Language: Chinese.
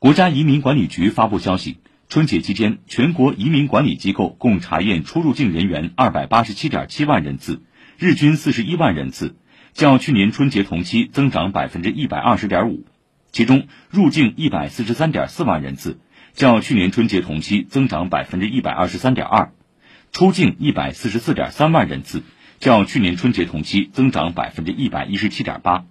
国家移民管理局发布消息春节期间全国移民管理机构共查验出入境人员二百八十七点七万人次日均四十一万人次较去年春节同期增长百分之一百二十点五。其中入境一百四十三点四万人次较去年春节同期增长百分之一百二十三点二。出境一百四十四点三万人次较去年春节同期增长百分之一百一十七点八